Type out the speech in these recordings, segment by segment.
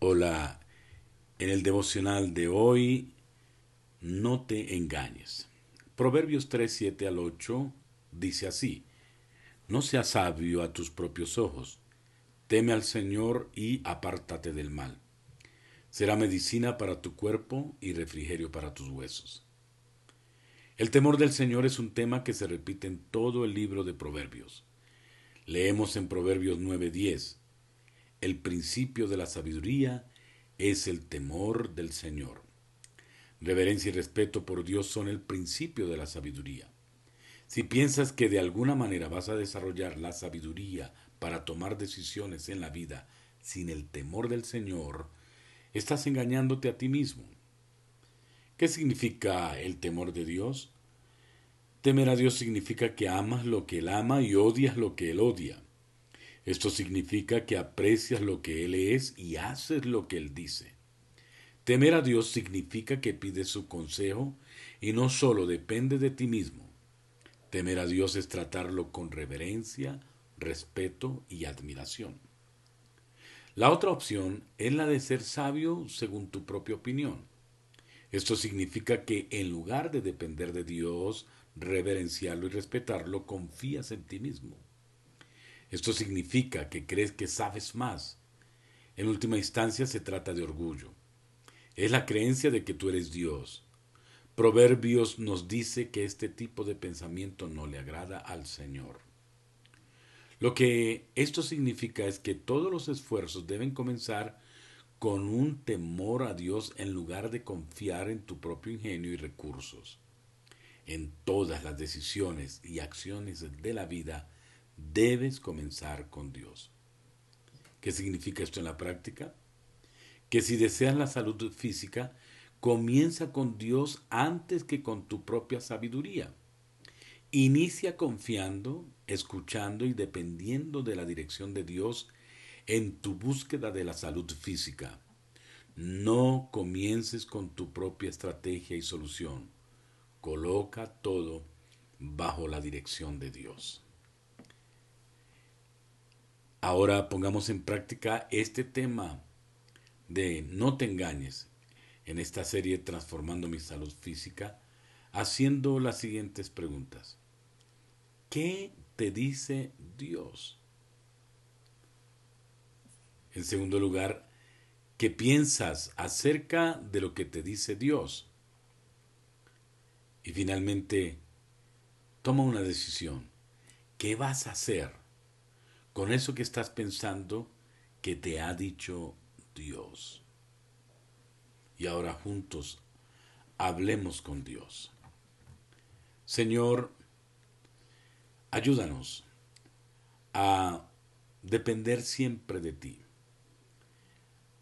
Hola, en el devocional de hoy, no te engañes. Proverbios 3, 7 al 8 dice así, No seas sabio a tus propios ojos, teme al Señor y apártate del mal. Será medicina para tu cuerpo y refrigerio para tus huesos. El temor del Señor es un tema que se repite en todo el libro de Proverbios. Leemos en Proverbios 9:10, el principio de la sabiduría es el temor del Señor. Reverencia y respeto por Dios son el principio de la sabiduría. Si piensas que de alguna manera vas a desarrollar la sabiduría para tomar decisiones en la vida sin el temor del Señor, estás engañándote a ti mismo. ¿Qué significa el temor de Dios? Temer a Dios significa que amas lo que Él ama y odias lo que Él odia. Esto significa que aprecias lo que Él es y haces lo que Él dice. Temer a Dios significa que pides su consejo y no solo depende de ti mismo. Temer a Dios es tratarlo con reverencia, respeto y admiración. La otra opción es la de ser sabio según tu propia opinión. Esto significa que en lugar de depender de Dios, reverenciarlo y respetarlo, confías en ti mismo. Esto significa que crees que sabes más. En última instancia se trata de orgullo. Es la creencia de que tú eres Dios. Proverbios nos dice que este tipo de pensamiento no le agrada al Señor. Lo que esto significa es que todos los esfuerzos deben comenzar con un temor a Dios en lugar de confiar en tu propio ingenio y recursos. En todas las decisiones y acciones de la vida debes comenzar con Dios. ¿Qué significa esto en la práctica? Que si deseas la salud física, comienza con Dios antes que con tu propia sabiduría. Inicia confiando, escuchando y dependiendo de la dirección de Dios en tu búsqueda de la salud física. No comiences con tu propia estrategia y solución. Coloca todo bajo la dirección de Dios. Ahora pongamos en práctica este tema de no te engañes en esta serie Transformando mi salud física, haciendo las siguientes preguntas. ¿Qué te dice Dios? En segundo lugar, ¿qué piensas acerca de lo que te dice Dios? Y finalmente, toma una decisión. ¿Qué vas a hacer? Con eso que estás pensando que te ha dicho Dios. Y ahora juntos hablemos con Dios. Señor, ayúdanos a depender siempre de ti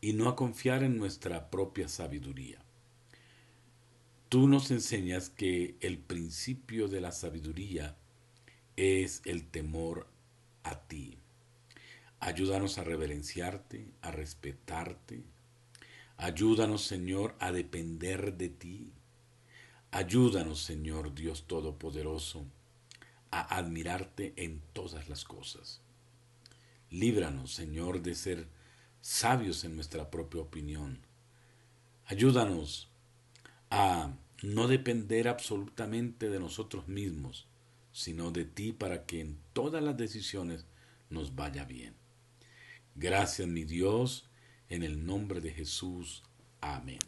y no a confiar en nuestra propia sabiduría. Tú nos enseñas que el principio de la sabiduría es el temor a ti. Ayúdanos a reverenciarte, a respetarte. Ayúdanos, Señor, a depender de ti. Ayúdanos, Señor Dios Todopoderoso, a admirarte en todas las cosas. Líbranos, Señor, de ser sabios en nuestra propia opinión. Ayúdanos a no depender absolutamente de nosotros mismos, sino de ti para que en todas las decisiones nos vaya bien. Gracias mi Dios, en el nombre de Jesús. Amén.